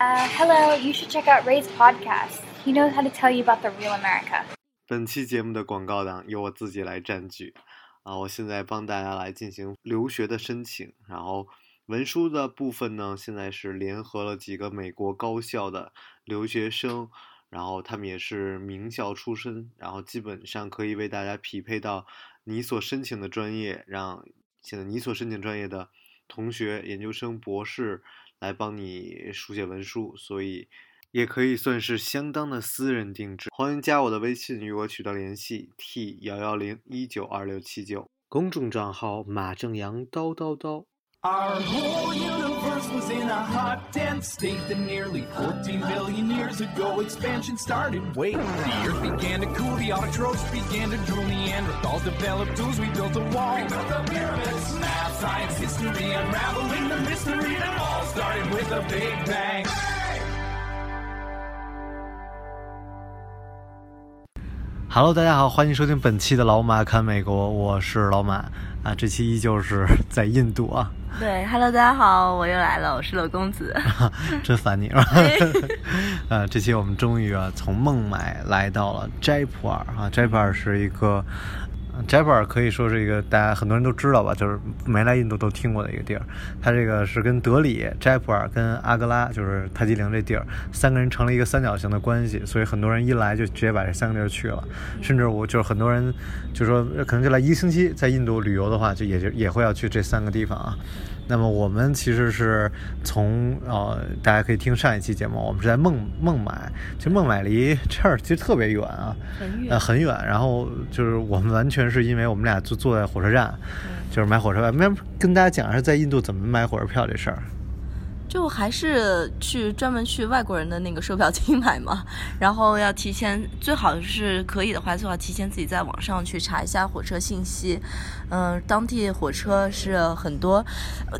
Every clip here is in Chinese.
Uh, hello, you should check out Ray's podcast. He knows how to tell you about the real America. 本期节目的广告档由我自己来占据啊！我现在帮大家来进行留学的申请，然后文书的部分呢，现在是联合了几个美国高校的留学生，然后他们也是名校出身，然后基本上可以为大家匹配到你所申请的专业，让现在你所申请专业的同学、研究生、博士来帮你书写文书，所以也可以算是相当的私人定制。欢迎加我的微信与我取得联系，t 幺幺零一九二六七九，公众账号马正阳叨叨叨。Our whole universe was in a hot, dense state that nearly 14 billion years ago expansion started. Wait, the earth began to cool, the autotrophs began to drool, Neanderthals developed tools, we built a wall. We built the pyramids, math, science, history, unraveling the mystery that all started with a big bang. Hello，大家好，欢迎收听本期的老马看美国，我是老马 啊。这期依旧是 在印度啊，对，Hello，大家好，我又来了，我是乐公子。真烦你了。啊，这期我们终于啊从孟买来到了斋普尔啊，斋普尔是一个。JAPER 可以说是一个大家很多人都知道吧，就是没来印度都听过的一个地儿。它这个是跟德里、JAPER 跟阿格拉，就是泰姬陵这地儿，三个人成了一个三角形的关系，所以很多人一来就直接把这三个地儿去了。甚至我就是很多人就说可能就来一个星期，在印度旅游的话，就也就也会要去这三个地方啊。那么我们其实是从呃，大家可以听上一期节目，我们是在孟孟买，其实孟买离这儿其实特别远啊，很远呃，很远。然后就是我们完全是因为我们俩就坐在火车站，就是买火车票。没跟大家讲一下在印度怎么买火车票这事儿。就还是去专门去外国人的那个售票厅买嘛，然后要提前，最好是可以的话，最好提前自己在网上去查一下火车信息。嗯、当地火车是很多，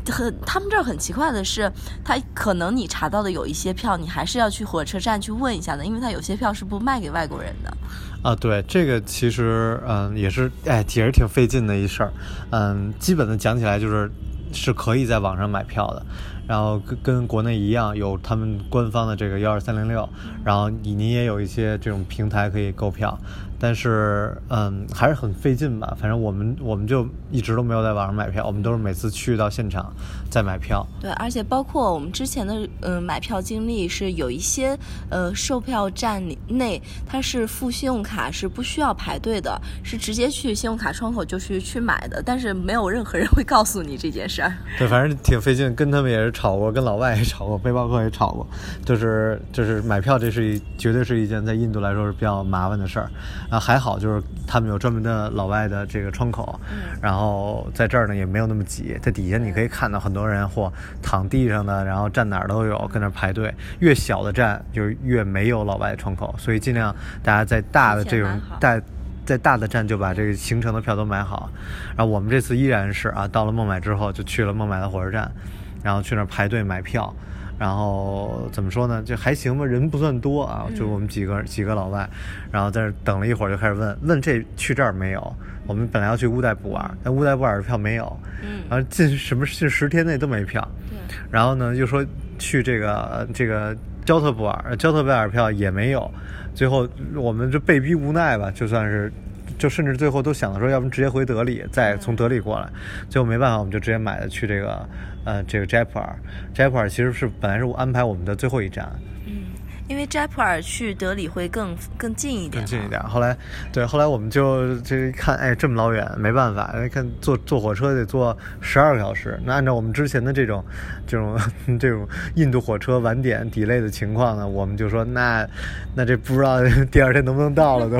很他们这儿很奇怪的是，他可能你查到的有一些票，你还是要去火车站去问一下的，因为他有些票是不卖给外国人的。啊，对，这个其实嗯也是哎也是挺费劲的一事儿，嗯，基本的讲起来就是是可以在网上买票的，然后跟跟国内一样有他们官方的这个幺二三零六，然后你你也有一些这种平台可以购票，但是嗯还是很费劲吧，反正我们我们就一直都没有在网上买票，我们都是每次去到现场再买票。对，而且包括我们之前的呃买票经历是有一些呃售票站里内它是付信用卡是不需要排队的，是直接去信用卡窗口就去去买的，但是没有任何人会告诉你这件事儿。对，反正挺费劲，跟他们也是吵过，跟老外也吵过，背包客也吵过，就是就是买票，这是一绝对是一件在印度来说是比较麻烦的事儿。啊，还好就是他们有专门的老外的这个窗口，然后在这儿呢也没有那么挤，在底下你可以看到很多人或躺地上的，然后站哪儿都有，跟那儿排队。越小的站就越没有老外窗口，所以尽量大家在大的这种大。在大的站就把这个行程的票都买好，然后我们这次依然是啊，到了孟买之后就去了孟买的火车站，然后去那儿排队买票，然后怎么说呢，就还行吧，人不算多啊，就我们几个几个老外，然后在那儿等了一会儿就开始问问这去这儿没有？我们本来要去乌代布尔，但乌代布尔的票没有，嗯。然后近什么近十天内都没票，对，然后呢，又说去这个呃这个焦特布尔，焦特贝尔票也没有，最后我们就被逼无奈吧，就算是，就甚至最后都想着说，要不直接回德里，再从德里过来，最后没办法，我们就直接买的去这个呃这个斋普尔，斋普尔其实是本来是我安排我们的最后一站，嗯，因为斋普尔去德里会更更近一点，更近一。点。后来，对，后来我们就这一看，哎，这么老远，没办法，哎看坐坐火车得坐十二个小时。那按照我们之前的这种、这种、这种印度火车晚点 delay 的情况呢，我们就说那那这不知道第二天能不能到了都。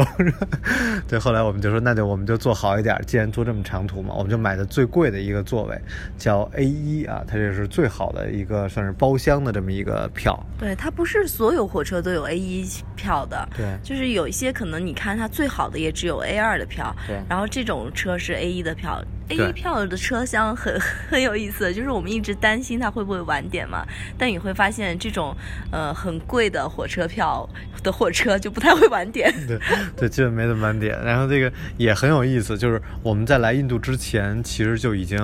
对，后来我们就说那就我们就坐好一点，既然坐这么长途嘛，我们就买的最贵的一个座位，叫 A 一啊，它这是最好的一个算是包厢的这么一个票。对，它不是所有火车都有 A 一票的，对就是有一些可能你看它最好的也只有 A 二的票，对然后这种车是 A 一的票。A 一票的车厢很 很有意思，就是我们一直担心它会不会晚点嘛，但你会发现这种呃很贵的火车票的火车就不太会晚点。对对，基本没怎么晚点。然后这个也很有意思，就是我们在来印度之前，其实就已经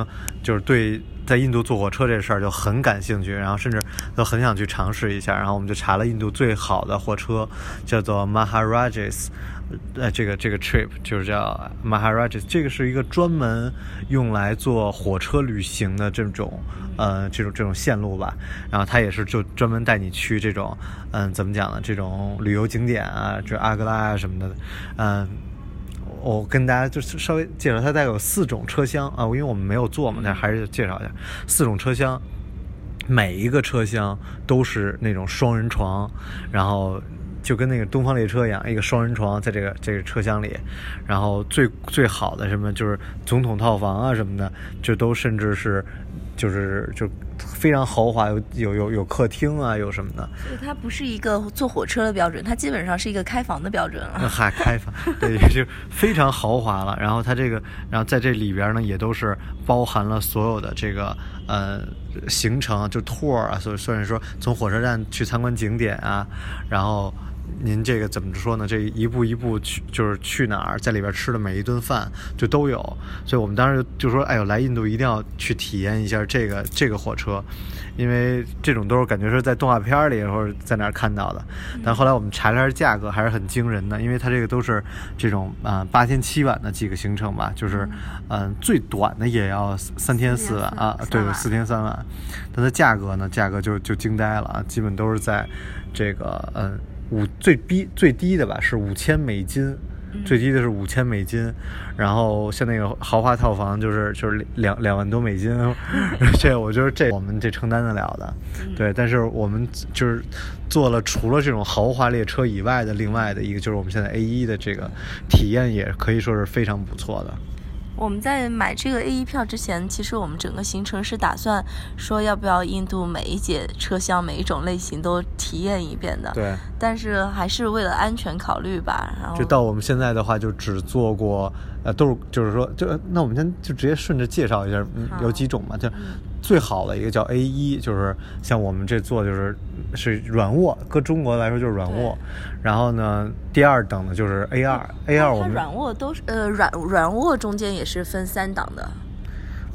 就是对在印度坐火车这事儿就很感兴趣，然后甚至都很想去尝试一下。然后我们就查了印度最好的火车，叫做 Maharajas。呃，这个这个 trip 就是叫 Maharajas，这个是一个专门用来做火车旅行的这种呃这种这种线路吧。然后它也是就专门带你去这种嗯怎么讲呢？这种旅游景点啊，就阿格拉啊什么的，嗯。我跟大家就是稍微介绍，它大概有四种车厢啊，因为我们没有坐嘛，但还是介绍一下四种车厢，每一个车厢都是那种双人床，然后就跟那个东方列车一样，一个双人床在这个这个车厢里，然后最最好的什么就是总统套房啊什么的，就都甚至是就是就。非常豪华，有有有有客厅啊，有什么的？所以它不是一个坐火车的标准，它基本上是一个开房的标准了。还开房，对，就非常豪华了。然后它这个，然后在这里边呢，也都是包含了所有的这个呃行程，就 tour 啊，所以算是说从火车站去参观景点啊，然后。您这个怎么说呢？这一步一步去，就是去哪儿，在里边吃的每一顿饭就都有。所以我们当时就说：“哎呦，来印度一定要去体验一下这个这个火车，因为这种都是感觉是在动画片里或者在哪儿看到的。”但后来我们查了下价格，还是很惊人的，因为它这个都是这种啊八天七晚的几个行程吧，就是嗯最短的也要三天四晚啊，对，四天三晚。但它价格呢，价格就就惊呆了啊，基本都是在这个嗯。五最低最低的吧是五千美金，最低的是五千美金，然后像那个豪华套房就是就是两两万多美金，这我觉得这我们这承担得了的，对，但是我们就是做了除了这种豪华列车以外的另外的一个就是我们现在 A 一的这个体验也可以说是非常不错的。我们在买这个 A 一票之前，其实我们整个行程是打算说要不要印度每一节车厢每一种类型都体验一遍的。对。但是还是为了安全考虑吧，然后。就到我们现在的话，就只做过，呃，都是就是说，就那我们先就直接顺着介绍一下，有几种嘛，就最好的一个叫 A 一，就是像我们这做就是是软卧，搁中国来说就是软卧。然后呢，第二等的就是 A 二，A 二我们软卧都是呃软软卧中间也是分三档的。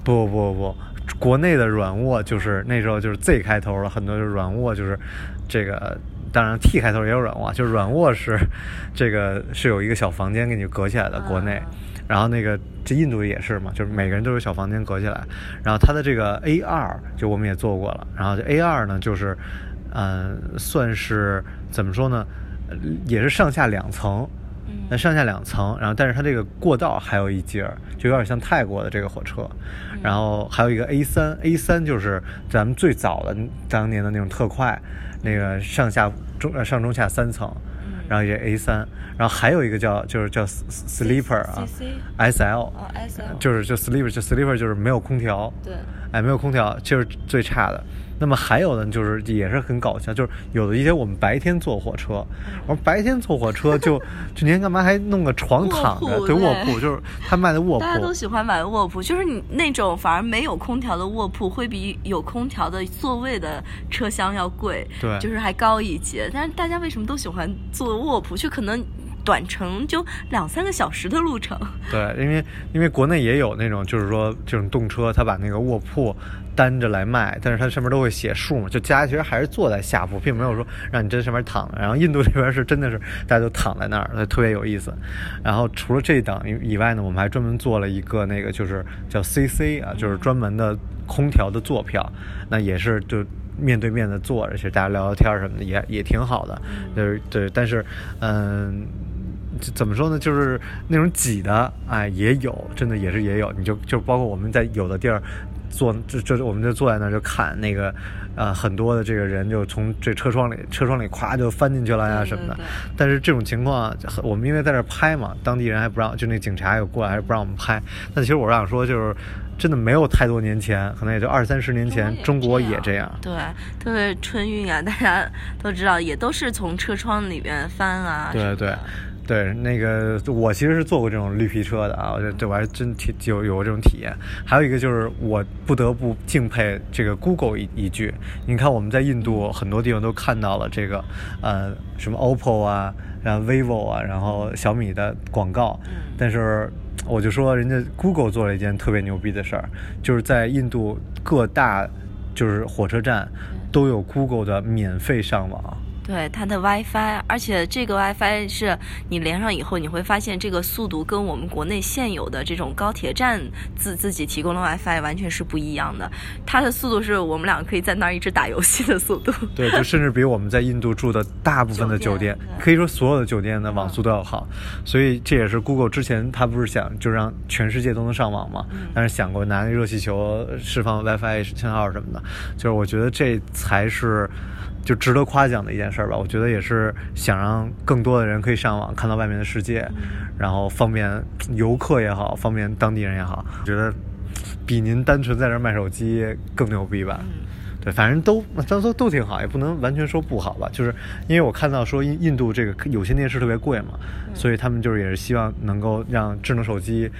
不不不，国内的软卧就是那时候就是 Z 开头了，很多就是软卧就是这个，当然 T 开头也有软卧，就是软卧是这个是有一个小房间给你隔起来的，国内。然后那个这印度也是嘛，就是每个人都有小房间隔起来。然后它的这个 A 二就我们也做过了，然后这 A 二呢就是嗯算是怎么说呢？也是上下两层，那上下两层，然后但是它这个过道还有一节，就有点像泰国的这个火车，然后还有一个 A 三，A 三就是咱们最早的当年的那种特快，那个上下中上中下三层，然后也 A 三，然后还有一个叫就是叫 sleeper 啊，S L，就是就 sleeper 就 sleeper 就是没有空调，对，哎没有空调就是最差的。那么还有呢，就是也是很搞笑，就是有的一些我们白天坐火车，我说白天坐火车就 就您干嘛还弄个床躺着？对卧铺，就是他卖的卧铺。大家都喜欢买卧铺，就是你那种反而没有空调的卧铺会比有空调的座位的车厢要贵，对，就是还高一截。但是大家为什么都喜欢坐卧铺？就可能。短程就两三个小时的路程。对，因为因为国内也有那种，就是说这种动车，它把那个卧铺单着来卖，但是它上面都会写数嘛，就家其实还是坐在下铺，并没有说让你在上面躺着。然后印度这边是真的是大家都躺在那儿，特别有意思。然后除了这一档以外呢，我们还专门做了一个那个就是叫 CC 啊，就是专门的空调的坐票，那也是就面对面的坐着，其实大家聊聊天什么的也也挺好的。就是对，但是嗯。怎么说呢？就是那种挤的，哎，也有，真的也是也有。你就就包括我们在有的地儿坐，就就我们就坐在那儿就看那个，呃，很多的这个人就从这车窗里车窗里咵就翻进去了呀什么的。但是这种情况，我们因为在这拍嘛，当地人还不让，就那警察也过来，还是不让我们拍。但其实我想说，就是真的没有太多年前，可能也就二三十年前，中国也这样。对，特别春运啊，大家都知道，也都是从车窗里边翻啊。对对。对，那个我其实是坐过这种绿皮车的啊，我觉得这我还真体有有过这种体验。还有一个就是我不得不敬佩这个 Google 一一句，你看我们在印度很多地方都看到了这个呃什么 OPPO 啊，然后 vivo 啊，然后小米的广告，但是我就说人家 Google 做了一件特别牛逼的事儿，就是在印度各大就是火车站都有 Google 的免费上网。对它的 WiFi，而且这个 WiFi 是你连上以后，你会发现这个速度跟我们国内现有的这种高铁站自自己提供的 WiFi 完全是不一样的。它的速度是我们两个可以在那儿一直打游戏的速度。对，就甚至比我们在印度住的大部分的酒店，可以说所有的酒店的网速都要好。所以这也是 Google 之前他不是想就让全世界都能上网嘛？但是想过拿热气球释放 WiFi 信号什么的，就是我觉得这才是。就值得夸奖的一件事吧，我觉得也是想让更多的人可以上网看到外面的世界，然后方便游客也好，方便当地人也好，我觉得比您单纯在这卖手机更牛逼吧。对，反正都都说都挺好，也不能完全说不好吧。就是因为我看到说印印度这个有线电视特别贵嘛，所以他们就是也是希望能够让智能手机。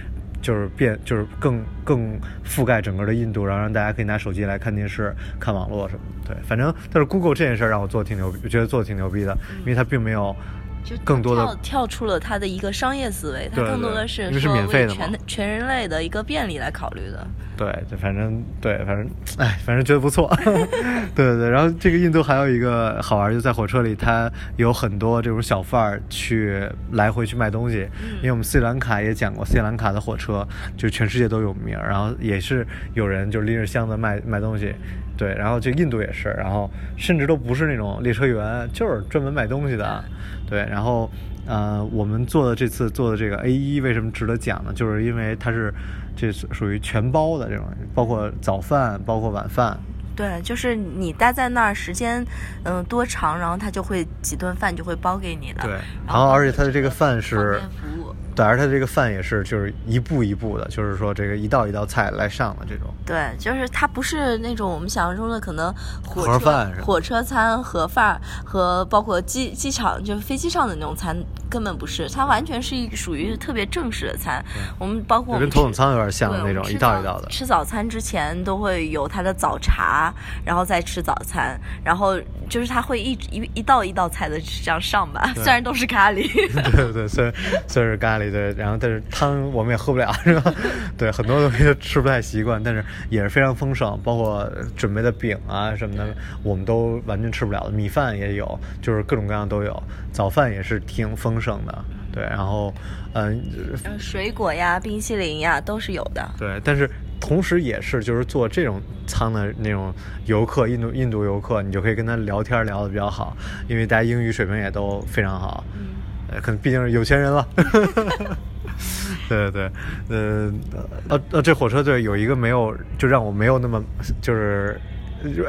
就是变，就是更更覆盖整个的印度，然后让大家可以拿手机来看电视、看网络什么的。对，反正但是 Google 这件事让我做的挺牛逼，我觉得做的挺牛逼的，因为它并没有。就更多的跳出了他的一个商业思维，他更多的是说为全全人类的一个便利来考虑的。对，就反正对，反正哎，反正觉得不错。对对对，然后这个印度还有一个好玩，就在火车里，它有很多这种小贩儿去来回去卖东西。因为我们斯里兰卡也讲过，斯里兰卡的火车就全世界都有名，然后也是有人就拎着箱子卖卖东西。对，然后就印度也是，然后甚至都不是那种列车员，就是专门卖东西的。对，然后，呃，我们做的这次做的这个 A 一为什么值得讲呢？就是因为它是这属于全包的这种，包括早饭，包括晚饭。对，就是你待在那儿时间，嗯，多长，然后他就会几顿饭就会包给你的。对，然后而且他的这个饭是。对，而他这个饭也是，就是一步一步的，就是说这个一道一道菜来上的这种。对，就是它不是那种我们想象中的可能火车饭、火车餐、盒饭和包括机机场就是飞机上的那种餐，根本不是，它完全是一属于特别正式的餐。我们包括跟头等舱有点像的那种，一道一道的。吃早餐之前都会有他的早茶，然后再吃早餐，然后就是他会一一一道一道菜的这样上吧，虽然都是咖喱。对对对，虽然虽然是咖喱。对，然后但是汤我们也喝不了，是吧？对，很多东西都吃不太习惯，但是也是非常丰盛，包括准备的饼啊什么的，我们都完全吃不了的。米饭也有，就是各种各样都有。早饭也是挺丰盛的，对。然后，嗯，水果呀、冰淇淋呀都是有的。对，但是同时也是，就是做这种舱的那种游客，印度印度游客，你就可以跟他聊天聊的比较好，因为大家英语水平也都非常好。嗯可能毕竟是有钱人了，对对 对，呃呃呃，这火车队有一个没有，就让我没有那么就是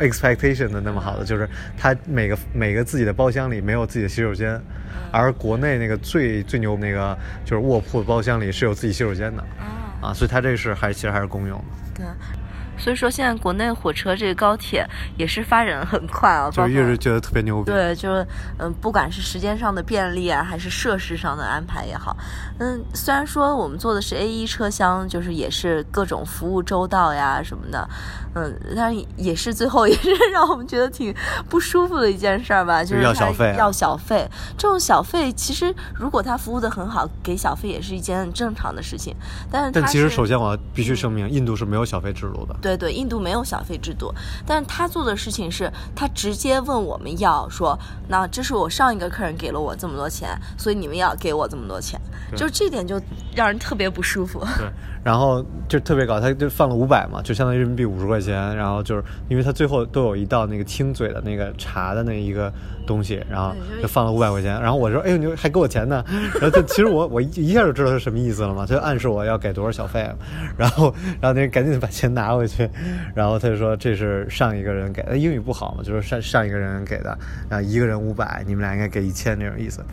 expectation 的那么好的，就是它每个每个自己的包厢里没有自己的洗手间，而国内那个最最牛那个就是卧铺的包厢里是有自己洗手间的，啊，所以它这是还其实还是公用的，对。所以说，现在国内火车这个高铁也是发展很快啊，就一直觉得特别牛逼。对，就是嗯，不管是时间上的便利啊，还是设施上的安排也好，嗯，虽然说我们坐的是 A 一车厢，就是也是各种服务周到呀什么的，嗯，但也是最后也是 让我们觉得挺不舒服的一件事儿吧，就是要小费。要小费，这种小费其实如果他服务的很好，给小费也是一件很正常的事情。但是，但其实首先我必须声明，印度是没有小费制度的。对对，印度没有小费制度，但是他做的事情是，他直接问我们要说，那这是我上一个客人给了我这么多钱，所以你们要给我这么多钱，就这点就让人特别不舒服。对，然后就特别搞，他就放了五百嘛，就相当于人民币五十块钱，然后就是因为他最后都有一道那个清嘴的那个茶的那一个东西，然后就放了五百块钱，然后我说，哎呦，你还给我钱呢？然后他其实我我一一下就知道是什么意思了嘛，他就暗示我要给多少小费，然后然后那人赶紧把钱拿回去。然后他就说这是上一个人给的，英语不好嘛，就是上上一个人给的，然后一个人五百，你们俩应该给一千那种意思。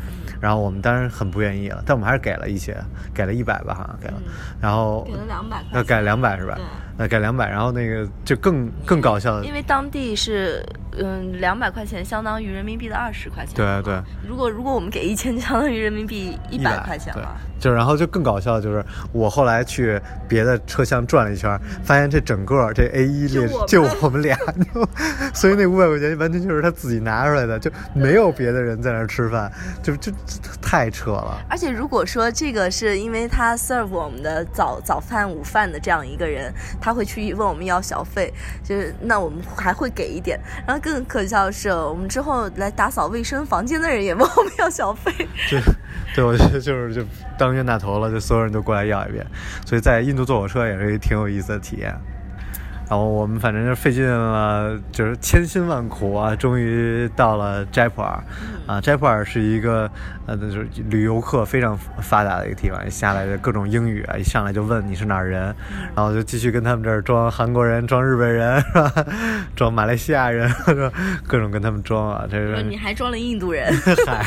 然后我们当然很不愿意了，但我们还是给了一些，给了一百吧，好像给了。然后给了两百，要改两百是吧？呃，改两百，然后那个就更更搞笑的因，为当地是嗯两百块钱相当于人民币的二十块钱。对对。如果如果我们给一千，就相当于人民币一百块钱对了。，就然后就更搞笑的就是我后来去别的车厢转了一圈，发现这整个这 A 一列就就我们俩，就 所以那五百块钱完全就是他自己拿出来的，就没有别的人在那儿吃饭，就就太扯了。而且如果说这个是因为他 serve 我们的早早饭、午饭的这样一个人，他他会去问我们要小费，就是那我们还会给一点。然后更可笑的是，我们之后来打扫卫生房间的人也问我们要小费。对对我觉得就是就当冤大头了，就所有人都过来要一遍，所以在印度坐火车也是一挺有意思的体验。然后我们反正就费尽了，就是千辛万苦啊，终于到了斋普尔。啊，斋普尔是一个呃，就是旅游客非常发达的一个地方，一下来的各种英语啊，一上来就问你是哪儿人，然后就继续跟他们这儿装韩国人、装日本人是吧？装马来西亚人，各种跟他们装啊，这是你还装了印度人，嗨，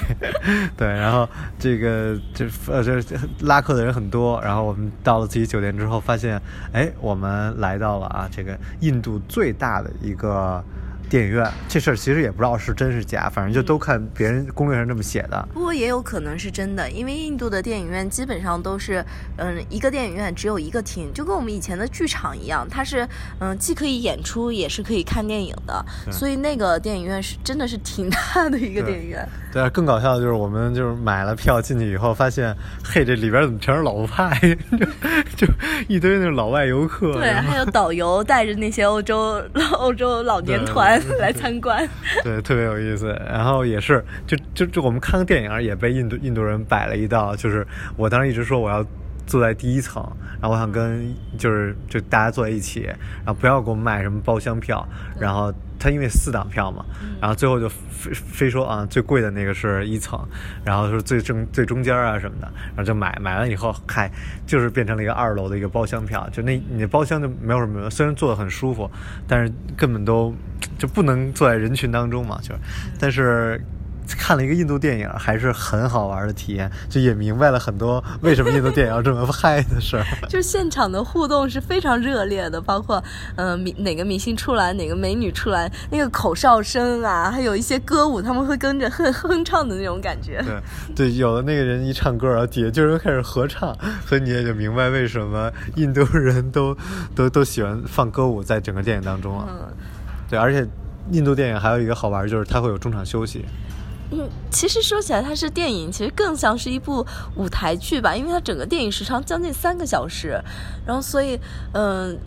对，然后这个这呃这拉客的人很多，然后我们到了自己酒店之后，发现，哎，我们来到了啊这个印度最大的一个电影院。这事儿其实也不知道是真是假，反正就都看别人攻略上这么写的。不过也有可能是真的，因为印度的电影院基本上都是，嗯，一个电影院只有一个厅，就跟我们以前的剧场一样，它是，嗯，既可以演出，也是可以看电影的，所以那个电影院是真的是挺大的一个电影院。对，更搞笑的就是我们就是买了票进去以后，发现，嘿，这里边怎么全是老外，就就一堆那种老外游客。对，还有导游带着那些欧洲欧洲老年团来参观。对，特别有意思。然后也是，就就就我们看个电影也被印度印度人摆了一道，就是我当时一直说我要坐在第一层，然后我想跟就是就大家坐在一起，然后不要给我卖什么包厢票，然后。他因为四档票嘛，然后最后就非非说啊最贵的那个是一层，然后是最正最中间啊什么的，然后就买买完以后，嗨，就是变成了一个二楼的一个包厢票，就那你那包厢就没有什么，虽然坐得很舒服，但是根本都就不能坐在人群当中嘛，就是，但是。看了一个印度电影，还是很好玩的体验，就也明白了很多为什么印度电影要这么拍的事儿。就是现场的互动是非常热烈的，包括嗯、呃、明哪个明星出来，哪个美女出来，那个口哨声啊，还有一些歌舞，他们会跟着哼哼唱的那种感觉。对 对，有的那个人一唱歌，然后底下就人开始合唱，所以你也就明白为什么印度人都都都喜欢放歌舞在整个电影当中了。嗯，对，而且印度电影还有一个好玩，就是它会有中场休息。其实说起来，它是电影，其实更像是一部舞台剧吧，因为它整个电影时长将近三个小时，然后所以，嗯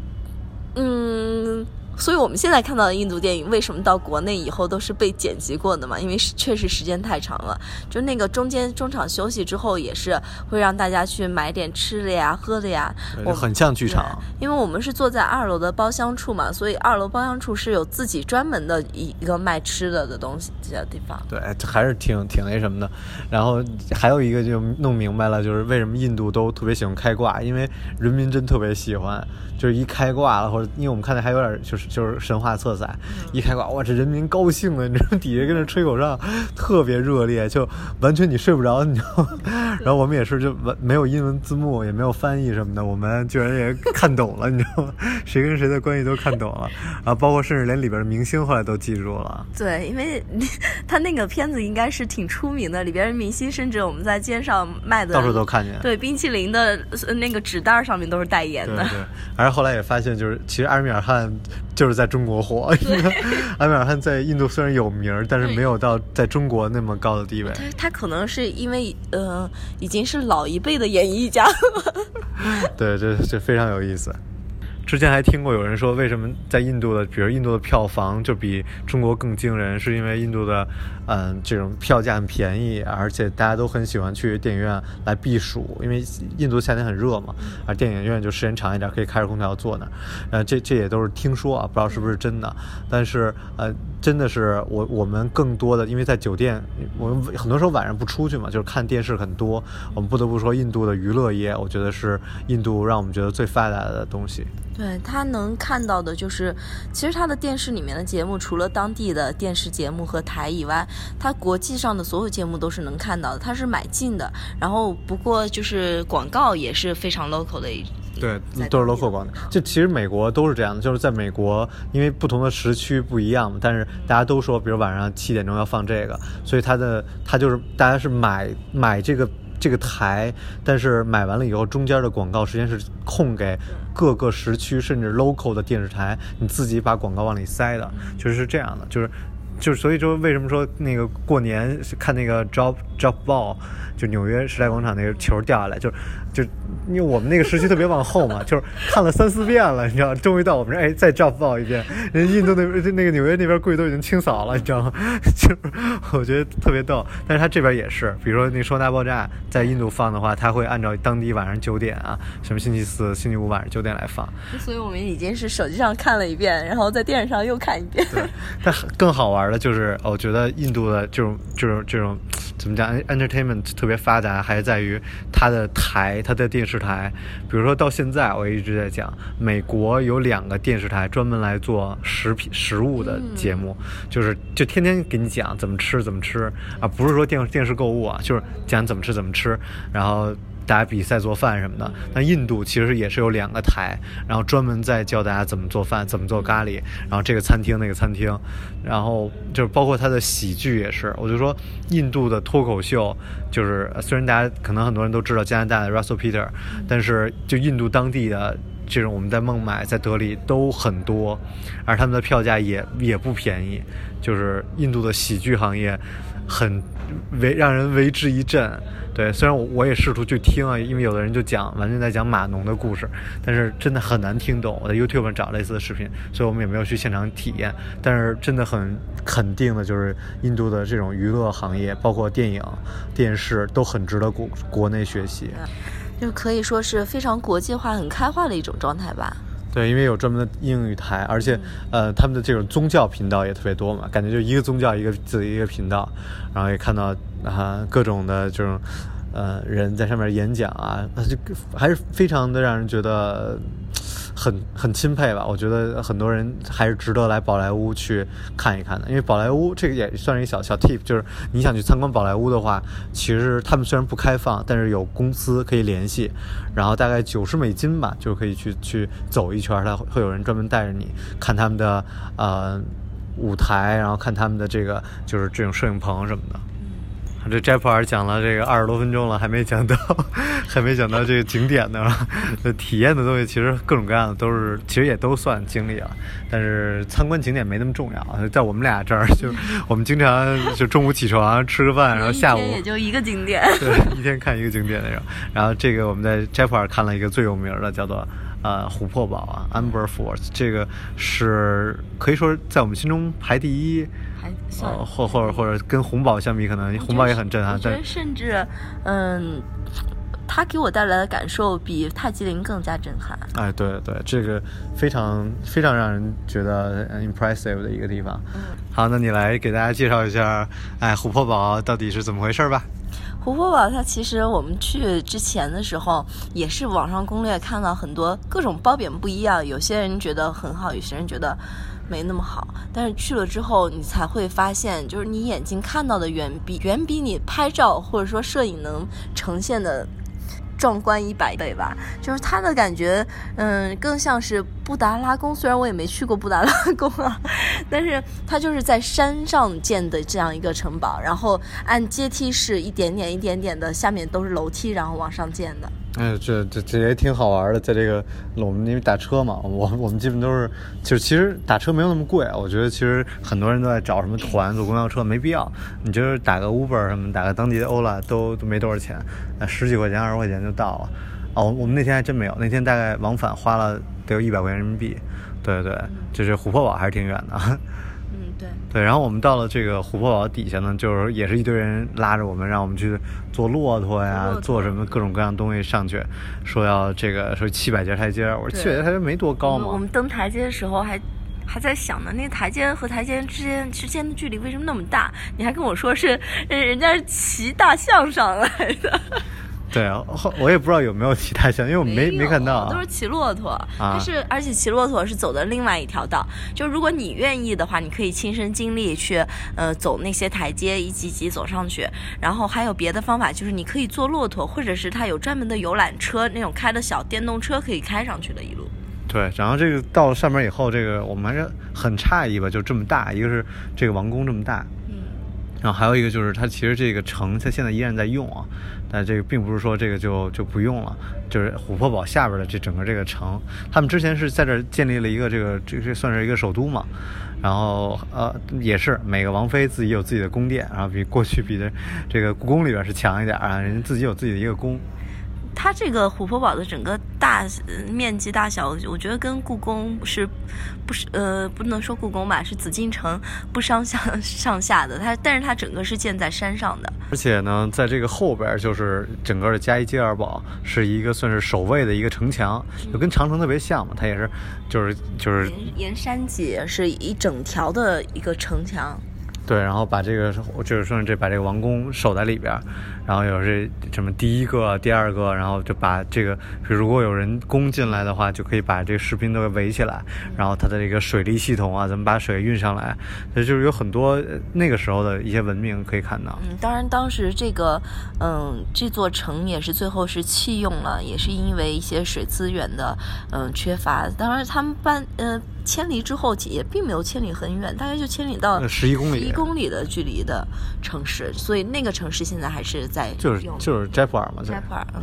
嗯。所以我们现在看到的印度电影，为什么到国内以后都是被剪辑过的嘛？因为确实时间太长了。就那个中间中场休息之后，也是会让大家去买点吃的呀、喝的呀。我很像剧场，因为我们是坐在二楼的包厢处嘛，所以二楼包厢处是有自己专门的一个卖吃的的东西的地方。对，还是挺挺那什么的。然后还有一个就弄明白了，就是为什么印度都特别喜欢开挂，因为人民真特别喜欢，就是一开挂了，或者因为我们看的还有点就是。就是神话色彩，一开挂哇，这人民高兴了，你知道底下跟着吹口哨，特别热烈，就完全你睡不着，你知道吗？然后我们也是就完没有英文字幕，也没有翻译什么的，我们居然也看懂了，你知道吗？谁跟谁的关系都看懂了，然后包括甚至连里边的明星后来都记住了。对，因为 他那个片子应该是挺出名的，里边的明星甚至我们在街上卖的到处都看见，对，冰淇淋的那个纸袋上面都是代言的。对对，而后来也发现，就是其实阿米尔汗就是在中国火。阿米 尔汗在印度虽然有名，但是没有到在中国那么高的地位。他他可能是因为呃，已经是老一辈的演艺家了。对，这这非常有意思。之前还听过有人说，为什么在印度的，比如印度的票房就比中国更惊人，是因为印度的，嗯，这种票价很便宜，而且大家都很喜欢去电影院来避暑，因为印度夏天很热嘛，而电影院就时间长一点，可以开着空调坐那儿。呃，这这也都是听说啊，不知道是不是真的。但是呃，真的是我我们更多的，因为在酒店，我们很多时候晚上不出去嘛，就是看电视很多。我们不得不说，印度的娱乐业，我觉得是印度让我们觉得最发达的东西。对他能看到的就是，其实他的电视里面的节目，除了当地的电视节目和台以外，他国际上的所有节目都是能看到的。它是买进的，然后不过就是广告也是非常 local 的一对，都是 local 广告。就其实美国都是这样的，就是在美国，因为不同的时区不一样嘛，但是大家都说，比如晚上七点钟要放这个，所以它的它就是大家是买买这个这个台，但是买完了以后，中间的广告时间是空给各个时区甚至 local 的电视台，你自己把广告往里塞的，就是是这样的，就是。就所以说，为什么说那个过年看那个 drop drop ball，就纽约时代广场那个球掉下来，就是就因为我们那个时期特别往后嘛，就是看了三四遍了，你知道，终于到我们这儿，哎，再 drop ball 一遍，人印度那边那个纽约那边估计都已经清扫了，你知道吗？就是我觉得特别逗，但是他这边也是，比如说那《双大爆炸》在印度放的话，他会按照当地晚上九点啊，什么星期四、星期五晚上九点来放，所以我们已经是手机上看了一遍，然后在电视上又看一遍。对，但更好玩的就是，我觉得印度的这种这种这种怎么讲，entertainment 特别发达，还在于它的台，它的电视台。比如说到现在，我一直在讲，美国有两个电视台专门来做食品食物的节目，就是就天天给你讲怎么吃怎么吃啊，不是说电电视购物啊，就是讲怎么吃怎么吃，然后。大家比赛做饭什么的。那印度其实也是有两个台，然后专门在教大家怎么做饭，怎么做咖喱。然后这个餐厅那个餐厅，然后就是包括他的喜剧也是。我就说印度的脱口秀，就是虽然大家可能很多人都知道加拿大的 Russell Peter，但是就印度当地的。这种我们在孟买、在德里都很多，而他们的票价也也不便宜。就是印度的喜剧行业很为让人为之一振。对，虽然我我也试图去听啊，因为有的人就讲完全在讲码农的故事，但是真的很难听懂。我在 YouTube 上找类似的视频，所以我们也没有去现场体验。但是真的很肯定的就是，印度的这种娱乐行业，包括电影、电视，都很值得国国内学习。就可以说是非常国际化、很开化的一种状态吧。对，因为有专门的英语台，而且，呃，他们的这种宗教频道也特别多嘛，感觉就一个宗教一个自己一个频道，然后也看到啊各种的这种呃人在上面演讲啊，那就还是非常的让人觉得很很钦佩吧。我觉得很多人还是值得来宝莱坞去看一看的，因为宝莱坞这个也算是一小小 tip，就是你想去参观宝莱坞的话，其实他们虽然不开放，但是有公司可以联系，然后大概九十美金吧，就可以去去走一圈，他会有人专门带着你看他们的呃舞台，然后看他们的这个就是这种摄影棚什么的。这摘普尔讲了这个二十多分钟了，还没讲到，还没讲到这个景点呢。体验的东西其实各种各样的都是，其实也都算经历了。但是参观景点没那么重要，在我们俩这儿就我们经常就中午起床吃个饭，然后下午也就一个景点，对，一天看一个景点那种。然后这个我们在摘普尔看了一个最有名的，叫做呃琥珀堡啊，Amber Falls，这个是可以说在我们心中排第一。还呃，或或者或者跟红宝相比，可能红宝也很震撼。我觉得甚至，嗯，它给我带来的感受比泰姬陵更加震撼。哎，对对，这个非常非常让人觉得 impressive 的一个地方。嗯，好，那你来给大家介绍一下，哎，琥珀堡到底是怎么回事吧？湖泊宝它其实我们去之前的时候，也是网上攻略看到很多各种褒贬不一样，有些人觉得很好，有些人觉得。没那么好，但是去了之后，你才会发现，就是你眼睛看到的远比远比你拍照或者说摄影能呈现的壮观一百倍吧。就是它的感觉，嗯，更像是布达拉宫。虽然我也没去过布达拉宫啊，但是它就是在山上建的这样一个城堡，然后按阶梯式一点点一点点的，下面都是楼梯，然后往上建的。哎，这这这也挺好玩的，在这个我们因为打车嘛，我我们基本都是，就其实打车没有那么贵，我觉得其实很多人都在找什么团坐公交车，没必要，你就是打个 Uber 什么，打个当地的 Ola 都都没多少钱，十几块钱二十块钱就到了。哦，我们那天还真没有，那天大概往返花了得有一百块钱人民币。对对，就是琥珀堡还是挺远的。对对，然后我们到了这个琥珀堡底下呢，就是也是一堆人拉着我们，让我们去坐骆驼呀，坐什么各种各样东西上去，说要这个说七百节台阶，我说七百节台阶没多高嘛。我们登台阶的时候还还在想呢，那台阶和台阶之间之间的距离为什么那么大？你还跟我说是人家是骑大象上来的。对，后我也不知道有没有其他像，因为我没没看到、啊，都是骑骆驼。但是而且骑骆驼是走的另外一条道，就如果你愿意的话，你可以亲身经历去呃走那些台阶，一级级走上去。然后还有别的方法，就是你可以坐骆驼，或者是它有专门的游览车，那种开的小电动车可以开上去的一路。对，然后这个到了上面以后，这个我们还是很诧异吧，就这么大，一个是这个王宫这么大，嗯，然后还有一个就是它其实这个城它现在依然在用啊，但这个并不是说这个就就不用了，就是琥珀堡下边的这整个这个城，他们之前是在这儿建立了一个这个这这算是一个首都嘛，然后呃也是每个王妃自己有自己的宫殿，然后比过去比的这个故宫里边是强一点啊，人家自己有自己的一个宫。它这个琥珀堡的整个大、呃、面积大小，我觉得跟故宫是不是呃不能说故宫吧，是紫禁城不相上 上下的。它但是它整个是建在山上的，而且呢，在这个后边就是整个的嘉义基尔堡是一个算是守卫的一个城墙，就跟长城特别像嘛，它也是就是就是沿沿山脊是一整条的一个城墙。对，然后把这个就是说这把这个王宫守在里边，然后有这什么第一个、第二个，然后就把这个，如果有人攻进来的话，就可以把这个士兵都给围起来，然后它的这个水利系统啊，怎么把水运上来，所以就是有很多那个时候的一些文明可以看到。嗯，当然当时这个，嗯，这座城也是最后是弃用了，也是因为一些水资源的嗯缺乏。当然他们搬呃迁离之后也并没有迁离很远，大概就迁离到十一公里。一公里的距离的城市，所以那个城市现在还是在就是就是斋普尔嘛，斋普尔，嗯。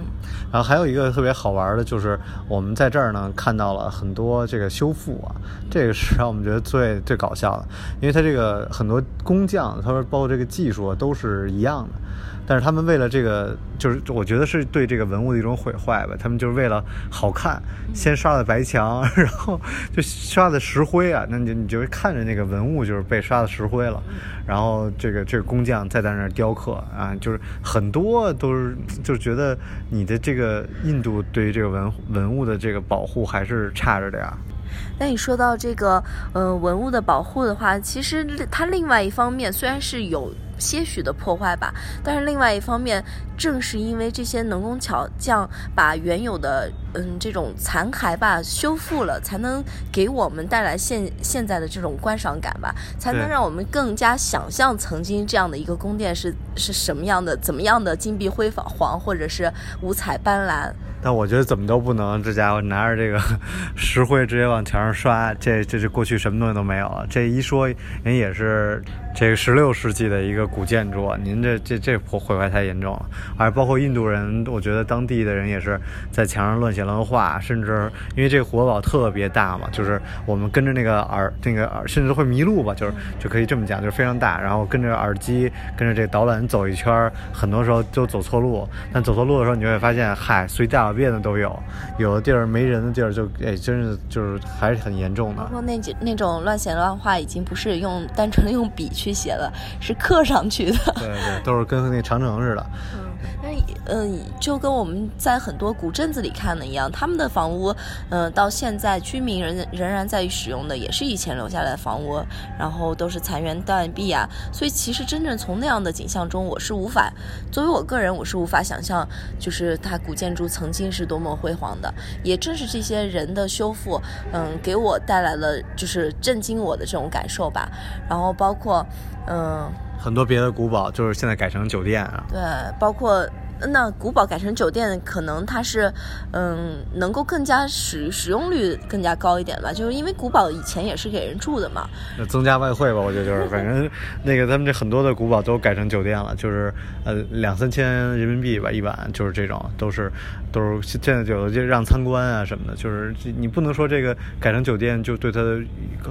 然后还有一个特别好玩的，就是我们在这儿呢看到了很多这个修复啊，这个是让我们觉得最最搞笑的，因为它这个很多工匠，他说包括这个技术都是一样的。但是他们为了这个，就是我觉得是对这个文物的一种毁坏吧。他们就是为了好看，先刷的白墙，然后就刷的石灰啊。那你你就会看着那个文物就是被刷的石灰了。然后这个这个工匠再在那儿雕刻啊，就是很多都是就觉得你的这个印度对于这个文文物的这个保护还是差着的呀。那你说到这个呃文物的保护的话，其实它另外一方面虽然是有。些许的破坏吧，但是另外一方面，正是因为这些能工巧匠把原有的嗯这种残骸吧修复了，才能给我们带来现现在的这种观赏感吧，才能让我们更加想象曾经这样的一个宫殿是是什么样的，怎么样的金碧辉煌，或者是五彩斑斓。但我觉得怎么都不能，这家伙拿着这个 石灰直接往墙上刷，这这是过去什么东西都没有了。这一说，人也是这个十六世纪的一个古建筑，您这这这破毁坏太严重了。而包括印度人，我觉得当地的人也是在墙上乱写乱画，甚至因为这个活宝特别大嘛，就是我们跟着那个耳那个耳，甚至会迷路吧，就是就可以这么讲，就是非常大。然后跟着耳机，跟着这个导览走一圈，很多时候都走错路。但走错路的时候，你会发现，嗨，随大小便的都有，有的地儿没人的地儿就哎，真是就是还是很严重的。包括那几那种乱写乱画，已经不是用单纯的用笔去写的，是刻上去的。对对，都是跟那长城似的。嗯，但是嗯，就跟我们在很多古镇子里看的一样，他们的房屋，嗯，到现在居民仍仍然在使用的，也是以前留下来的房屋，然后都是残垣断壁啊。所以其实真正从那样的景象中，我是无法，作为我个人，我是无法想象，就是它古建筑曾经是多么辉煌的。也正是这些人的修复，嗯，给我带来了就是震惊我的这种感受吧。然后包括，嗯。很多别的古堡就是现在改成酒店啊。对，包括那古堡改成酒店，可能它是，嗯，能够更加使使用率更加高一点吧。就是因为古堡以前也是给人住的嘛。增加外汇吧，我觉得就是，反正那个他们这很多的古堡都改成酒店了，就是呃两三千人民币吧一晚，就是这种都是都是现在有的就让参观啊什么的，就是你不能说这个改成酒店就对它的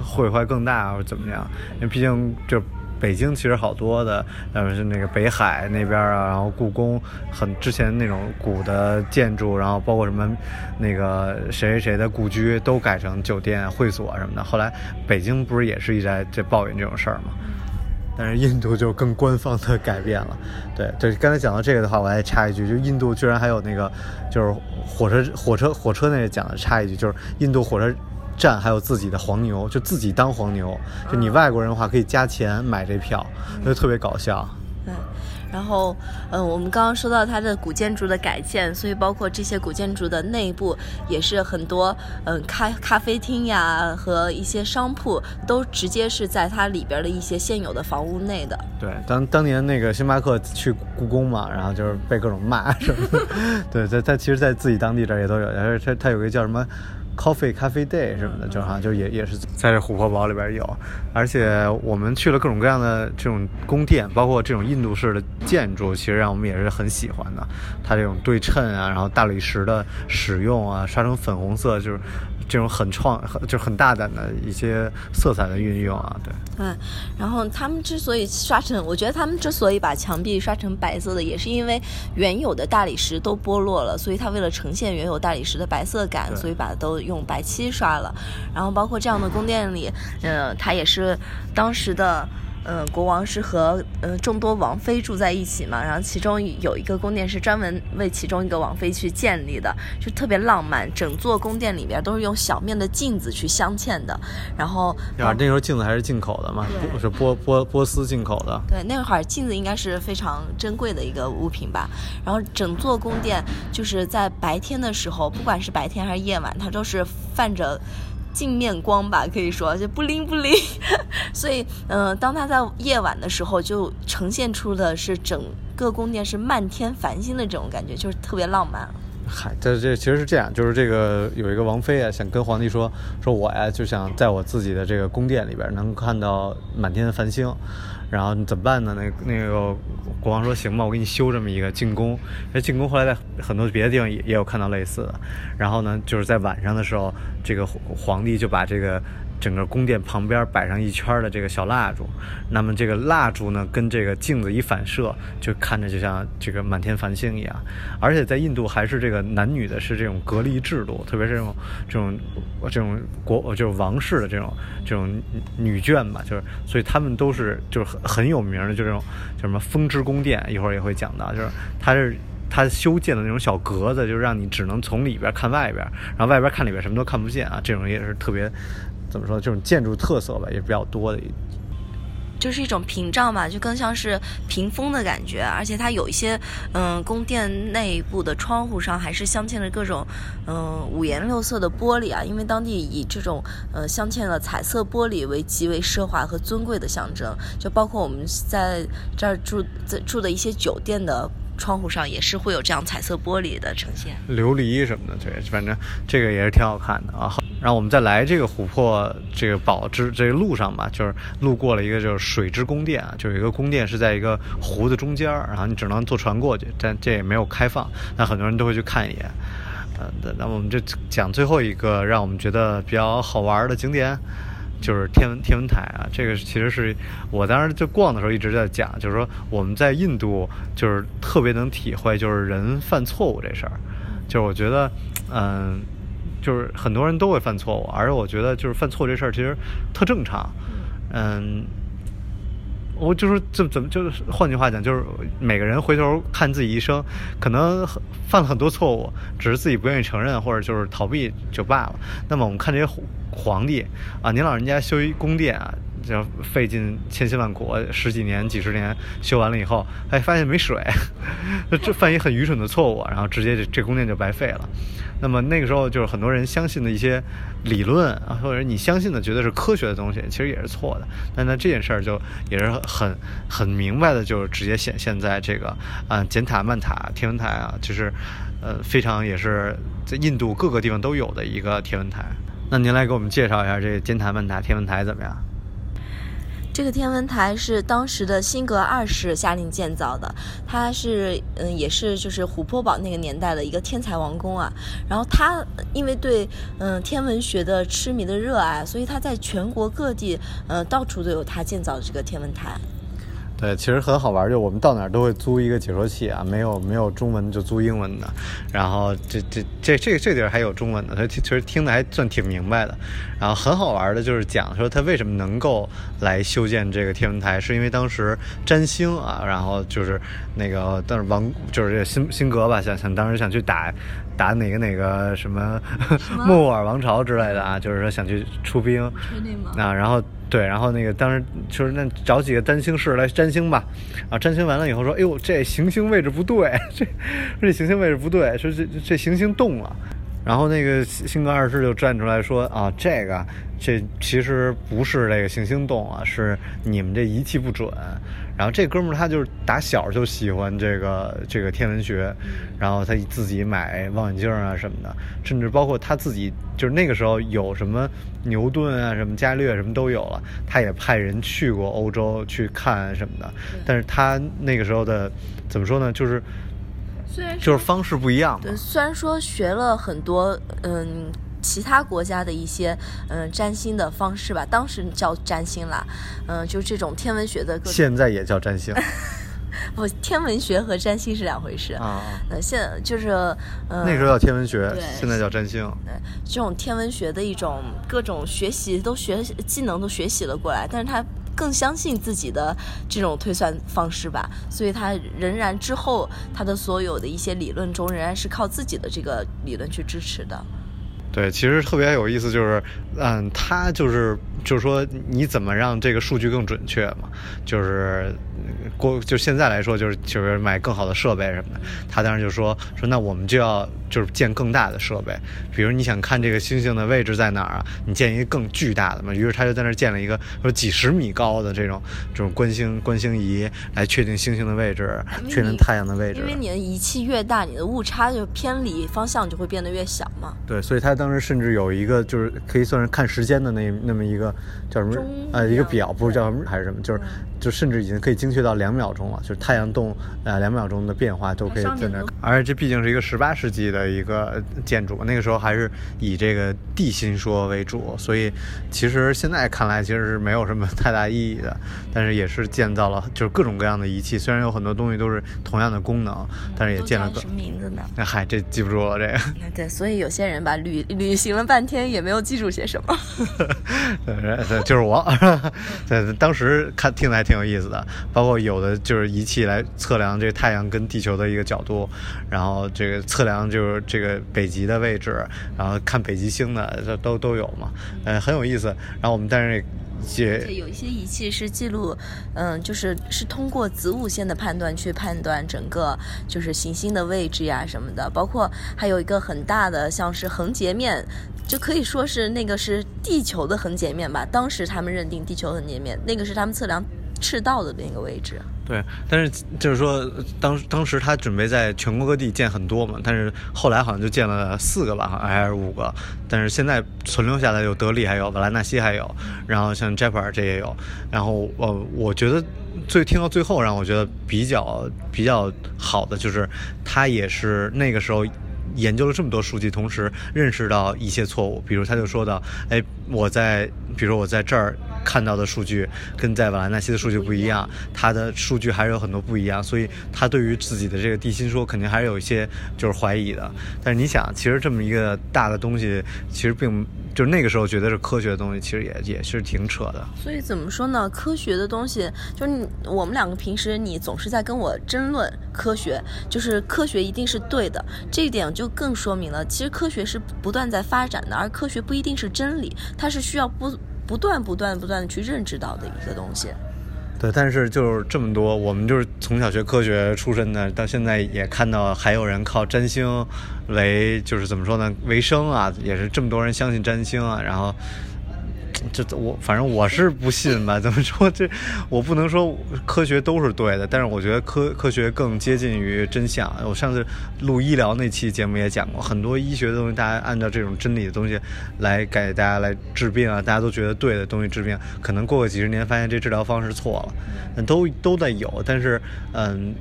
毁坏更大或者怎么样，因为毕竟就。北京其实好多的，呃，是那个北海那边啊，然后故宫很之前那种古的建筑，然后包括什么那个谁谁谁的故居都改成酒店、会所什么的。后来北京不是也是一直在在抱怨这种事儿吗？但是印度就更官方的改变了。对对，刚才讲到这个的话，我还插一句，就印度居然还有那个就是火车火车火车那个讲的插一句，就是印度火车。站还有自己的黄牛，就自己当黄牛。就你外国人的话，可以加钱买这票，就特别搞笑。对，然后，嗯，我们刚刚说到它的古建筑的改建，所以包括这些古建筑的内部也是很多，嗯，咖咖啡厅呀和一些商铺都直接是在它里边的一些现有的房屋内的。对，当当年那个星巴克去故宫嘛，然后就是被各种骂什么的。对，在在其实，在自己当地这儿也都有，而且它它有个叫什么。Coffee 咖啡 day 什么的，就好像就也也是在这琥珀堡里边有，而且我们去了各种各样的这种宫殿，包括这种印度式的建筑，其实让我们也是很喜欢的。它这种对称啊，然后大理石的使用啊，刷成粉红色，就是这种很创、很就很大胆的一些色彩的运用啊，对。嗯，然后他们之所以刷成，我觉得他们之所以把墙壁刷成白色的，也是因为原有的大理石都剥落了，所以他为了呈现原有大理石的白色感，所以把它都用白漆刷了。然后包括这样的宫殿里，呃，它也是当时的。嗯，国王是和呃众多王妃住在一起嘛，然后其中有一个宫殿是专门为其中一个王妃去建立的，就特别浪漫。整座宫殿里边都是用小面的镜子去镶嵌的，然后那时候镜子还是进口的嘛，是波波波斯进口的。对，那会儿镜子应该是非常珍贵的一个物品吧。然后整座宫殿就是在白天的时候，不管是白天还是夜晚，它都是泛着。镜面光吧，可以说就不灵不灵，所以，嗯，当它在夜晚的时候，就呈现出的是整个宫殿是漫天繁星的这种感觉，就是特别浪漫。嗨，这这其实是这样，就是这个有一个王妃啊，想跟皇帝说，说我呀就想在我自己的这个宫殿里边能看到满天的繁星。然后你怎么办呢？那那个国王说：“行吧，我给你修这么一个进宫。那进宫后来在很多别的地方也也有看到类似的。然后呢，就是在晚上的时候，这个皇帝就把这个。”整个宫殿旁边摆上一圈的这个小蜡烛，那么这个蜡烛呢，跟这个镜子一反射，就看着就像这个满天繁星一样。而且在印度还是这个男女的是这种隔离制度，特别是这种这种这种国就是王室的这种这种女眷吧，就是所以他们都是就是很很有名的，就这种叫什么风之宫殿，一会儿也会讲到，就是它是它修建的那种小格子，就是让你只能从里边看外边，然后外边看里边什么都看不见啊，这种也是特别。怎么说？这种建筑特色吧，也比较多的，就是一种屏障吧，就更像是屏风的感觉。而且它有一些，嗯，宫殿内部的窗户上还是镶嵌着各种，嗯，五颜六色的玻璃啊。因为当地以这种，呃，镶嵌了彩色玻璃为极为奢华和尊贵的象征。就包括我们在这儿住在住的一些酒店的。窗户上也是会有这样彩色玻璃的呈现，琉璃什么的，对，反正这个也是挺好看的啊。然后我们再来这个琥珀这个宝之这个路上吧，就是路过了一个就是水之宫殿啊，就有一个宫殿是在一个湖的中间，然后你只能坐船过去，但这也没有开放，那很多人都会去看一眼。呃，那我们就讲最后一个让我们觉得比较好玩的景点。就是天文天文台啊，这个其实是我当时就逛的时候一直在讲，就是说我们在印度就是特别能体会，就是人犯错误这事儿。就是我觉得，嗯，就是很多人都会犯错误，而且我觉得就是犯错这事儿其实特正常。嗯，我就是这怎么就是换句话讲，就是每个人回头看自己一生，可能犯了很多错误，只是自己不愿意承认或者就是逃避就罢了。那么我们看这些。皇帝啊，您老人家修一宫殿啊，就费尽千辛万苦，十几年、几十年修完了以后，哎，发现没水，这犯一很愚蠢的错误，然后直接这这宫殿就白费了。那么那个时候，就是很多人相信的一些理论啊，或者你相信的觉得是科学的东西，其实也是错的。那那这件事儿就也是很很明白的，就是直接显现在这个啊，简塔曼塔天文台啊，就是呃，非常也是在印度各个地方都有的一个天文台。那您来给我们介绍一下这个尖塔曼塔天文台怎么样？这个天文台是当时的辛格二世下令建造的，它是嗯也是就是琥珀堡那个年代的一个天才王宫啊。然后他因为对嗯天文学的痴迷的热爱，所以他在全国各地嗯到处都有他建造的这个天文台。对，其实很好玩，就我们到哪儿都会租一个解说器啊，没有没有中文就租英文的，然后这这这这这地儿还有中文的，他其实听的还算挺明白的。然后很好玩的就是讲说他为什么能够来修建这个天文台，是因为当时占星啊，然后就是那个当时王就是这辛辛格吧，想想当时想去打打哪个哪个什么莫尔 王朝之类的啊，就是说想去出兵，啊，然后。对，然后那个当时就是那找几个占星师来占星吧，啊，占星完了以后说，哎呦，这行星位置不对，这这行星位置不对，说这这行星动了。然后那个星格二世就站出来说啊，这个这其实不是这个行星动啊，是你们这仪器不准。然后这哥们儿他就是打小就喜欢这个这个天文学，然后他自己买望远镜啊什么的，甚至包括他自己就是那个时候有什么牛顿啊、什么伽利略什么都有了，他也派人去过欧洲去看什么的。但是他那个时候的怎么说呢，就是虽然就是方式不一样嘛对，。虽然说学了很多，嗯，其他国家的一些，嗯，占星的方式吧，当时叫占星啦，嗯，就这种天文学的各，现在也叫占星 不，天文学和占星是两回事。啊，呃，现就是，嗯，那时候叫天文学，现在叫占星。对这种天文学的一种各种学习都学技能都学习了过来，但是他更相信自己的这种推算方式吧，所以他仍然之后他的所有的一些理论中仍然是靠自己的这个理论去支持的。对，其实特别有意思，就是，嗯，他就是就是说，你怎么让这个数据更准确嘛？就是过就现在来说，就是就是买更好的设备什么的。他当时就说说，那我们就要就是建更大的设备，比如你想看这个星星的位置在哪儿啊，你建一个更巨大的嘛。于是他就在那儿建了一个说几十米高的这种这种观星观星仪，来确定星星的位置，确定太阳的位置。因为你的仪器越大，你的误差就偏离方向就会变得越小嘛。对，所以他当时甚至有一个就是可以算是看时间的那那么一个叫什么呃一个表，不是叫什么还是什么，就是就甚至已经可以精确到两秒钟了，就是太阳动呃两秒钟的变化都可以在那。而且这毕竟是一个十八世纪的一个建筑，那个时候还是以这个地心说为主，所以其实现在看来其实是没有什么太大意义的，但是也是建造了就是各种各样的仪器，虽然有很多东西都是同样的功能，但是也建了个叫什。么名字呢？那 嗨，这记不住了这个。对，所以有些人吧，旅旅行了半天也没有记住些什么。对，就是我。对，当时看听着还挺有意思的，包括有的就是仪器来测量这个太阳跟地球的一个角度，然后这个测量就是这个北极的位置，然后看北极星的，这都都有嘛，呃，很有意思。然后我们但是有一些仪器是记录，嗯，就是是通过子午线的判断去判断整个就是行星的位置呀什么的，包括还有一个很大的像是横截面，就可以说是那个是地球的横截面吧。当时他们认定地球横截面，那个是他们测量赤道的那个位置。对，但是就是说，当当时他准备在全国各地建很多嘛，但是后来好像就建了四个吧，好像还是五个。但是现在存留下来有德里，还有瓦拉纳西，还有，然后像斋普尔这也有。然后呃，我觉得最听到最后让我觉得比较比较好的就是，他也是那个时候。研究了这么多数据，同时认识到一些错误，比如他就说到，哎，我在，比如说我在这儿看到的数据跟在瓦兰纳西的数据不一样，他的数据还是有很多不一样，所以他对于自己的这个地心说肯定还是有一些就是怀疑的。但是你想，其实这么一个大的东西，其实并就那个时候觉得是科学的东西，其实也也是挺扯的。所以怎么说呢？科学的东西，就是我们两个平时你总是在跟我争论科学，就是科学一定是对的，这一点就更说明了，其实科学是不断在发展的，而科学不一定是真理，它是需要不不断不断不断的去认知到的一个东西。对，但是就是这么多，我们就是从小学科学出身的，到现在也看到还有人靠占星为就是怎么说呢为生啊，也是这么多人相信占星啊，然后。这我反正我是不信吧？怎么说这我不能说科学都是对的，但是我觉得科科学更接近于真相。我上次录医疗那期节目也讲过，很多医学的东西，大家按照这种真理的东西来给大家来治病啊，大家都觉得对的东西治病，可能过个几十年发现这治疗方式错了，都都在有，但是嗯。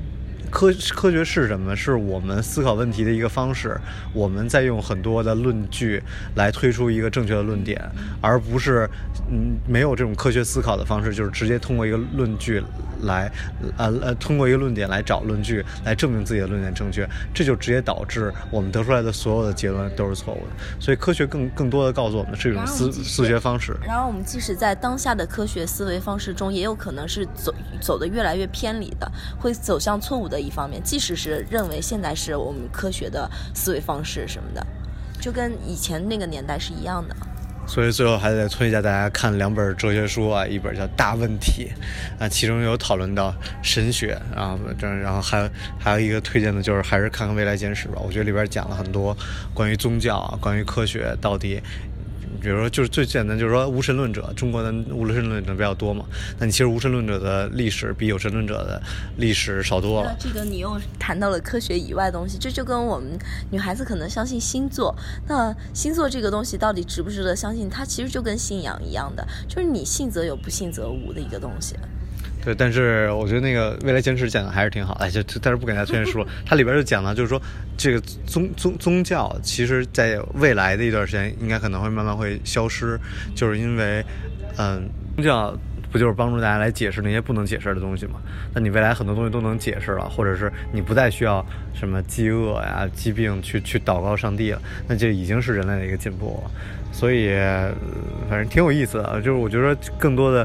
科科学是什么？是我们思考问题的一个方式。我们在用很多的论据来推出一个正确的论点，而不是嗯没有这种科学思考的方式，就是直接通过一个论据来呃呃通过一个论点来找论据来证明自己的论点正确，这就直接导致我们得出来的所有的结论都是错误的。所以科学更更多的告诉我们是一种思思学方式。然后我们即使在当下的科学思维方式中，也有可能是走走的越来越偏离的，会走向错误的一方面。即使是认为现在是我们科学的思维方式什么的，就跟以前那个年代是一样的。所以最后还得推荐大家看两本哲学书啊，一本叫《大问题》，啊，其中有讨论到神学啊，这然后还有还有一个推荐的就是还是看看《未来简史》吧，我觉得里边讲了很多关于宗教，关于科学到底。比如说，就是最简单，就是说无神论者，中国的无神论者比较多嘛。那你其实无神论者的历史比有神论者的历史少多了。这个你又谈到了科学以外的东西，这就跟我们女孩子可能相信星座，那星座这个东西到底值不值得相信？它其实就跟信仰一样的，就是你信则有，不信则无的一个东西。对，但是我觉得那个未来坚持讲的还是挺好，哎，就但是不给大家推荐书了。它里边就讲了，就是说这个宗宗宗教，其实在未来的一段时间，应该可能会慢慢会消失，就是因为，嗯，宗教不就是帮助大家来解释那些不能解释的东西吗？那你未来很多东西都能解释了，或者是你不再需要什么饥饿呀、疾病去去祷告上帝了，那就已经是人类的一个进步了。所以，反正挺有意思的，就是我觉得更多的。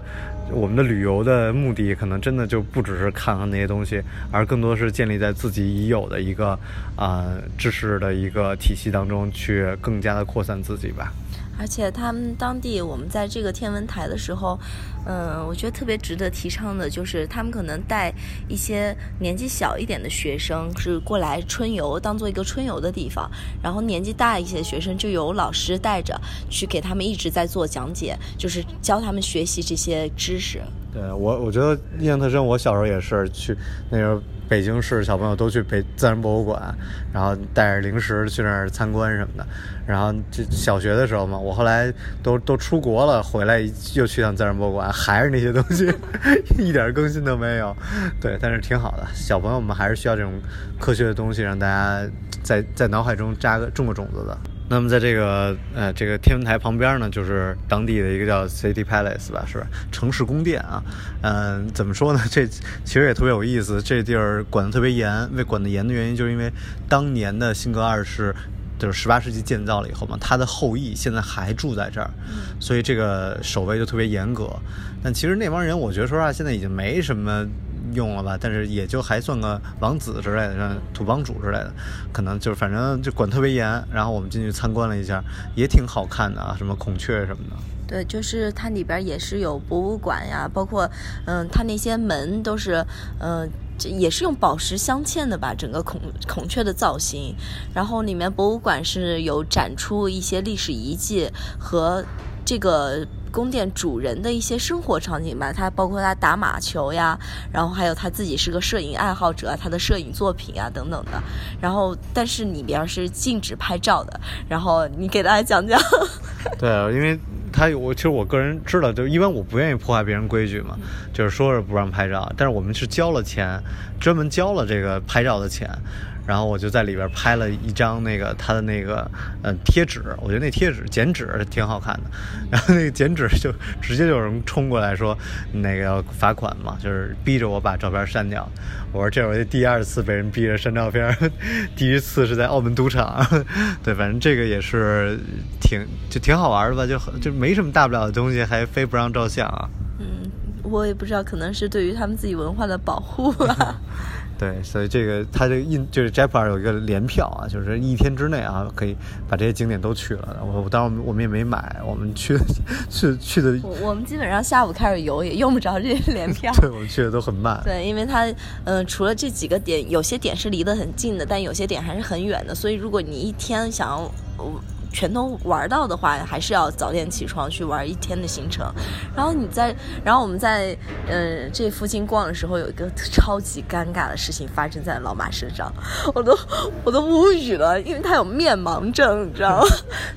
我们的旅游的目的可能真的就不只是看看那些东西，而更多是建立在自己已有的一个啊知识的一个体系当中去更加的扩散自己吧。而且他们当地，我们在这个天文台的时候，嗯，我觉得特别值得提倡的就是，他们可能带一些年纪小一点的学生是过来春游，当做一个春游的地方，然后年纪大一些学生就由老师带着去给他们一直在做讲解，就是教他们学习这些知识。对我，我觉得印象特深。我小时候也是去那个。北京市小朋友都去北自然博物馆，然后带着零食去那儿参观什么的。然后这小学的时候嘛，我后来都都出国了，回来又去趟自然博物馆，还是那些东西，一点更新都没有。对，但是挺好的。小朋友们还是需要这种科学的东西，让大家在在脑海中扎个种个种子的。那么在这个呃这个天文台旁边呢，就是当地的一个叫 City Palace 吧，是吧？城市宫殿啊，嗯，怎么说呢？这其实也特别有意思。这地儿管得特别严，为管得严的原因，就是因为当年的辛格二世就是十八世纪建造了以后嘛，他的后裔现在还住在这儿，所以这个守卫就特别严格。但其实那帮人，我觉得说实话，现在已经没什么。用了吧，但是也就还算个王子之类的，像土帮主之类的，可能就是反正就管特别严。然后我们进去参观了一下，也挺好看的啊，什么孔雀什么的。对，就是它里边也是有博物馆呀，包括嗯，它那些门都是嗯，也是用宝石镶嵌的吧，整个孔孔雀的造型。然后里面博物馆是有展出一些历史遗迹和这个。宫殿主人的一些生活场景吧，他包括他打马球呀，然后还有他自己是个摄影爱好者，他的摄影作品啊等等的。然后，但是里边是禁止拍照的。然后你给大家讲讲。对，因为他我其实我个人知道，就一般我不愿意破坏别人规矩嘛，就是说是不让拍照，但是我们是交了钱，专门交了这个拍照的钱。然后我就在里边拍了一张那个他的那个呃贴纸，我觉得那贴纸剪纸挺好看的。然后那个剪纸就直接就有人冲过来说那个要罚款嘛，就是逼着我把照片删掉。我说这是我第二次被人逼着删照片，第一次是在澳门赌场。对，反正这个也是挺就挺好玩的吧，就就没什么大不了的东西，还非不让照相啊。嗯，我也不知道，可能是对于他们自己文化的保护吧。对，所以这个它这个印就是 Japan 有一个联票啊，就是一天之内啊可以把这些景点都去了。我我当然我们也没买，我们去 去去的。我我们基本上下午开始游也用不着这些联票。对，我们去的都很慢。对，因为它嗯，除了这几个点，有些点是离得很近的，但有些点还是很远的。所以如果你一天想要。全都玩到的话，还是要早点起床去玩一天的行程。然后你在，然后我们在，嗯，这附近逛的时候，有一个超级尴尬的事情发生在老马身上，我都我都无语了，因为他有面盲症，你知道吗？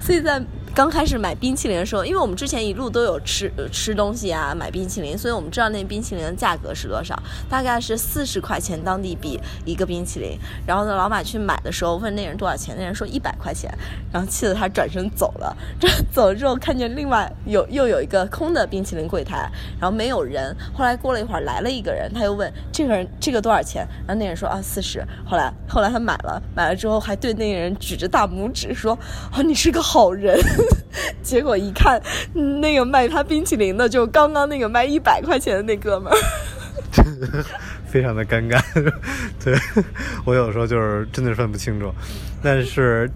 所以在。刚开始买冰淇淋的时候，因为我们之前一路都有吃吃东西啊，买冰淇淋，所以我们知道那冰淇淋的价格是多少，大概是四十块钱当地币一个冰淇淋。然后呢，老马去买的时候问那人多少钱，那人说一百块钱，然后气得他转身走了。这走了之后，看见另外有又有一个空的冰淇淋柜台，然后没有人。后来过了一会儿来了一个人，他又问这个人这个多少钱，然后那人说啊四十。后来后来他买了，买了之后还对那个人举着大拇指说啊你是个好人。结果一看，那个卖他冰淇淋的，就刚刚那个卖一百块钱的那哥们儿，非常的尴尬。对我有时候就是真的分不清楚。但是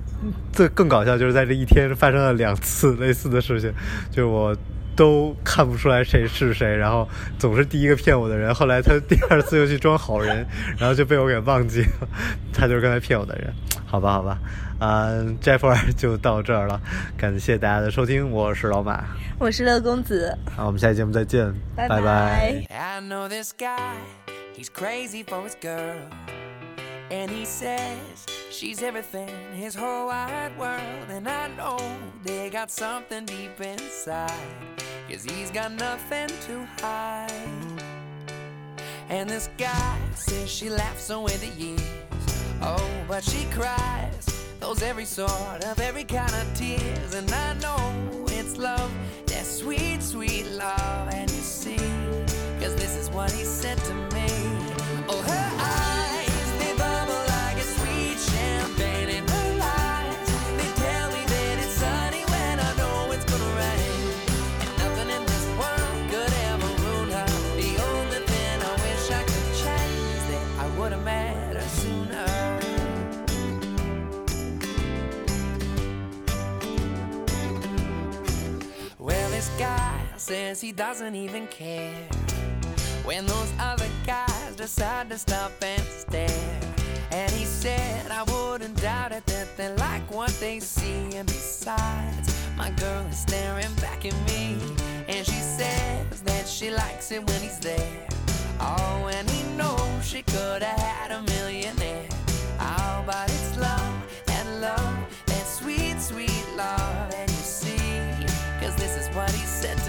最更搞笑就是在这一天发生了两次类似的事情，就是我。都看不出来谁是谁，然后总是第一个骗我的人。后来他第二次又去装好人，然后就被我给忘记了，他就是刚才骗我的人。好吧，好吧，嗯，Jeffrey 就到这儿了，感谢大家的收听，我是老马，我是乐公子，好，我们下期节目再见，拜拜。And he says she's everything, his whole wide world. And I know they got something deep inside, cause he's got nothing to hide. And this guy says she laughs away the years. Oh, but she cries those every sort of every kind of tears. And I know it's love, that sweet, sweet love. And you see, cause this is what he said to me. Oh, her eyes. Says he doesn't even care when those other guys decide to stop and stare. And he said, I wouldn't doubt it that they like what they see. And besides, my girl is staring back at me. And she says that she likes it when he's there. Oh, and he knows she could have had a millionaire. Oh, but it's love, that love, that sweet, sweet love. And you see, cause this is what he said